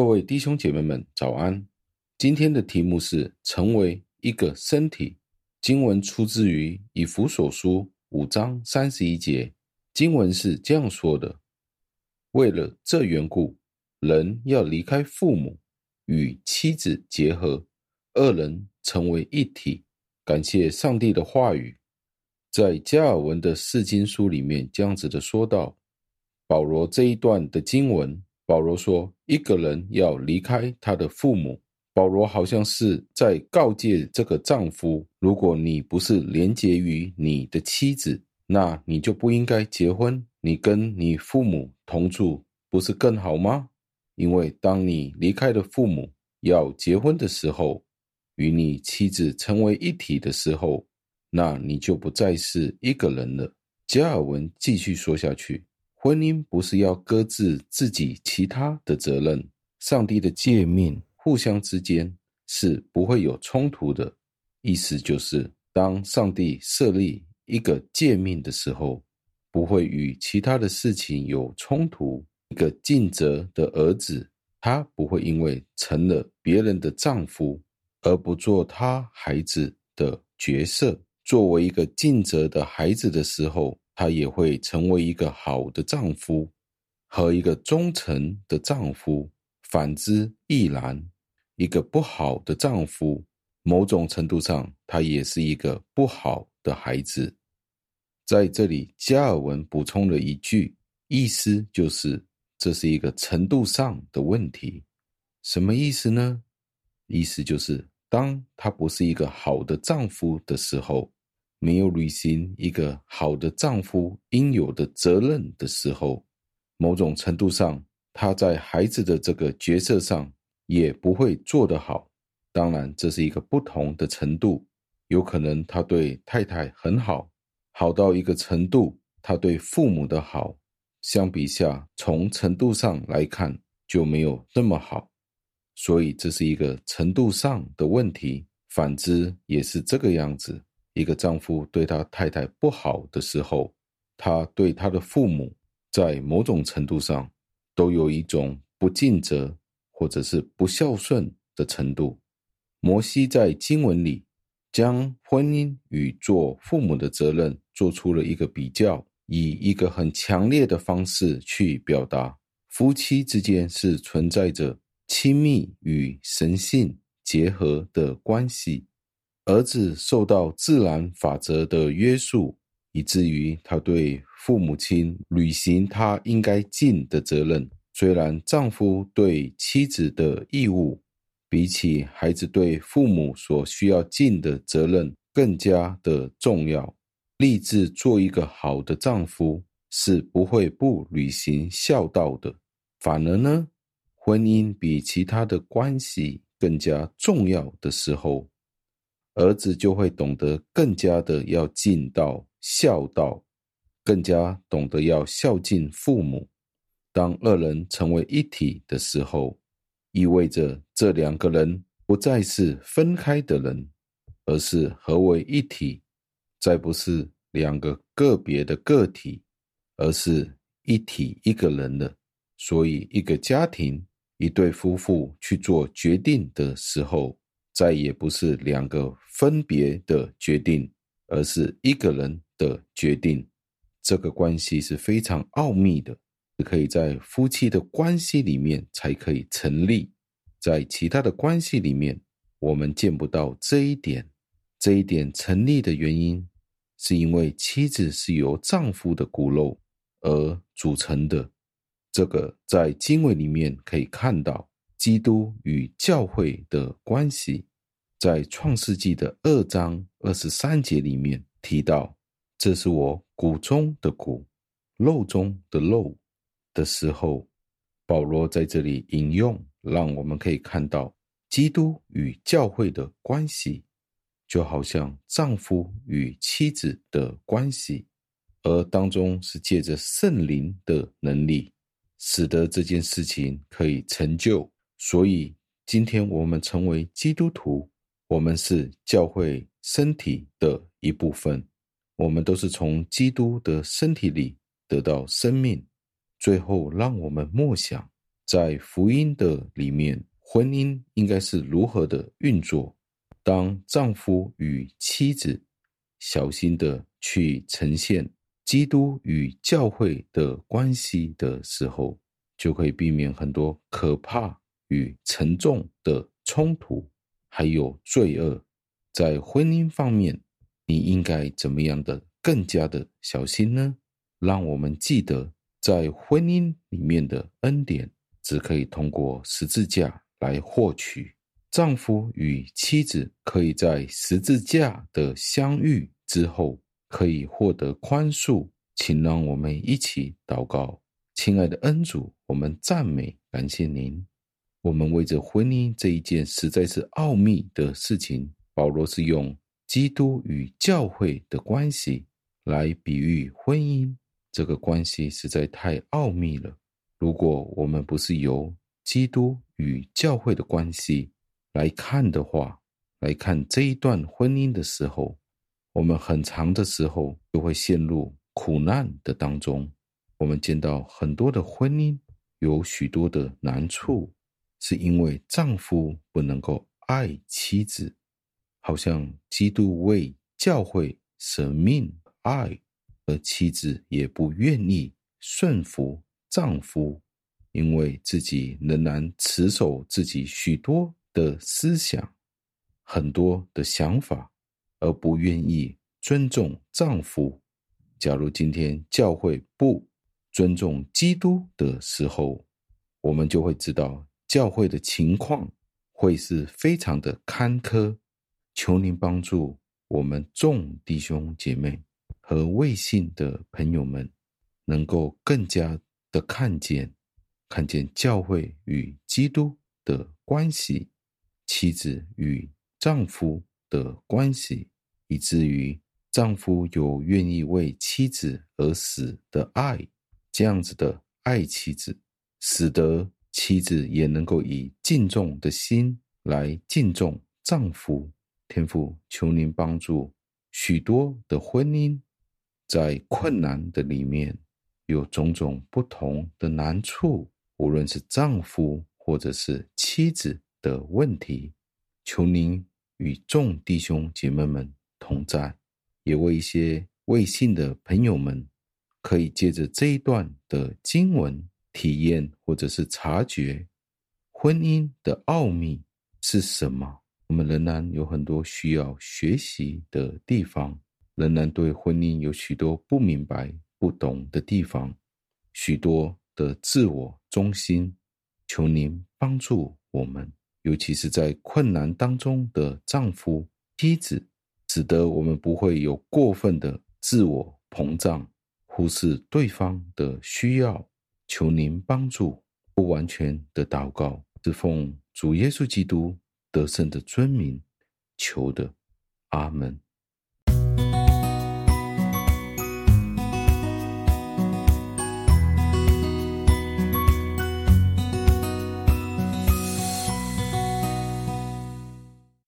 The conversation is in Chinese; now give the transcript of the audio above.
各位弟兄姐妹们，早安！今天的题目是成为一个身体。经文出自于以弗所书五章三十一节，经文是这样说的：为了这缘故，人要离开父母，与妻子结合，二人成为一体。感谢上帝的话语，在加尔文的释经书里面这样子的说道。保罗这一段的经文，保罗说一个人要离开他的父母。保罗好像是在告诫这个丈夫：如果你不是连结于你的妻子，那你就不应该结婚。你跟你父母同住，不是更好吗？因为当你离开了父母，要结婚的时候，与你妻子成为一体的时候，那你就不再是一个人了。加尔文继续说下去。婚姻不是要搁置自己其他的责任，上帝的诫命互相之间是不会有冲突的。意思就是，当上帝设立一个诫命的时候，不会与其他的事情有冲突。一个尽责的儿子，他不会因为成了别人的丈夫而不做他孩子的角色。作为一个尽责的孩子的时候，他也会成为一个好的丈夫和一个忠诚的丈夫，反之亦然。一个不好的丈夫，某种程度上，他也是一个不好的孩子。在这里，加尔文补充了一句，意思就是这是一个程度上的问题。什么意思呢？意思就是，当他不是一个好的丈夫的时候。没有履行一个好的丈夫应有的责任的时候，某种程度上，他在孩子的这个角色上也不会做得好。当然，这是一个不同的程度。有可能他对太太很好，好到一个程度，他对父母的好，相比下，从程度上来看就没有那么好。所以，这是一个程度上的问题。反之，也是这个样子。一个丈夫对他太太不好的时候，他对他的父母在某种程度上都有一种不尽责或者是不孝顺的程度。摩西在经文里将婚姻与做父母的责任做出了一个比较，以一个很强烈的方式去表达夫妻之间是存在着亲密与神性结合的关系。儿子受到自然法则的约束，以至于他对父母亲履行他应该尽的责任。虽然丈夫对妻子的义务，比起孩子对父母所需要尽的责任更加的重要，立志做一个好的丈夫是不会不履行孝道的。反而呢，婚姻比其他的关系更加重要的时候。儿子就会懂得更加的要尽到孝道，更加懂得要孝敬父母。当二人成为一体的时候，意味着这两个人不再是分开的人，而是合为一体，再不是两个个别的个体，而是一体一个人了。所以，一个家庭，一对夫妇去做决定的时候，再也不是两个分别的决定，而是一个人的决定。这个关系是非常奥秘的，只可以在夫妻的关系里面才可以成立，在其他的关系里面，我们见不到这一点。这一点成立的原因，是因为妻子是由丈夫的骨肉而组成的。这个在经文里面可以看到，基督与教会的关系。在创世纪的二章二十三节里面提到，这是我骨中的骨，肉中的肉的时候，保罗在这里引用，让我们可以看到基督与教会的关系，就好像丈夫与妻子的关系，而当中是借着圣灵的能力，使得这件事情可以成就。所以今天我们成为基督徒。我们是教会身体的一部分，我们都是从基督的身体里得到生命。最后，让我们默想在福音的里面，婚姻应该是如何的运作？当丈夫与妻子小心的去呈现基督与教会的关系的时候，就可以避免很多可怕与沉重的冲突，还有罪恶。在婚姻方面，你应该怎么样的更加的小心呢？让我们记得，在婚姻里面的恩典，只可以通过十字架来获取。丈夫与妻子可以在十字架的相遇之后，可以获得宽恕。请让我们一起祷告，亲爱的恩主，我们赞美感谢您。我们为着婚姻这一件实在是奥秘的事情，保罗是用基督与教会的关系来比喻婚姻。这个关系实在太奥秘了。如果我们不是由基督与教会的关系，来看的话，来看这一段婚姻的时候，我们很长的时候就会陷入苦难的当中。我们见到很多的婚姻有许多的难处，是因为丈夫不能够爱妻子，好像基督为教会舍命爱，而妻子也不愿意顺服丈夫，因为自己仍然持守自己许多。的思想，很多的想法，而不愿意尊重丈夫。假如今天教会不尊重基督的时候，我们就会知道教会的情况会是非常的坎坷。求您帮助我们众弟兄姐妹和未信的朋友们，能够更加的看见，看见教会与基督的关系。妻子与丈夫的关系，以至于丈夫有愿意为妻子而死的爱，这样子的爱妻子，使得妻子也能够以敬重的心来敬重丈夫。天父，求您帮助许多的婚姻，在困难的里面有种种不同的难处，无论是丈夫或者是妻子。的问题，求您与众弟兄姐妹们同在，也为一些未信的朋友们，可以借着这一段的经文体验，或者是察觉婚姻的奥秘是什么。我们仍然有很多需要学习的地方，仍然对婚姻有许多不明白、不懂的地方，许多的自我中心。求您帮助我们。尤其是在困难当中的丈夫、妻子，使得我们不会有过分的自我膨胀，忽视对方的需要。求您帮助，不完全的祷告，是奉主耶稣基督得胜的尊名求的，阿门。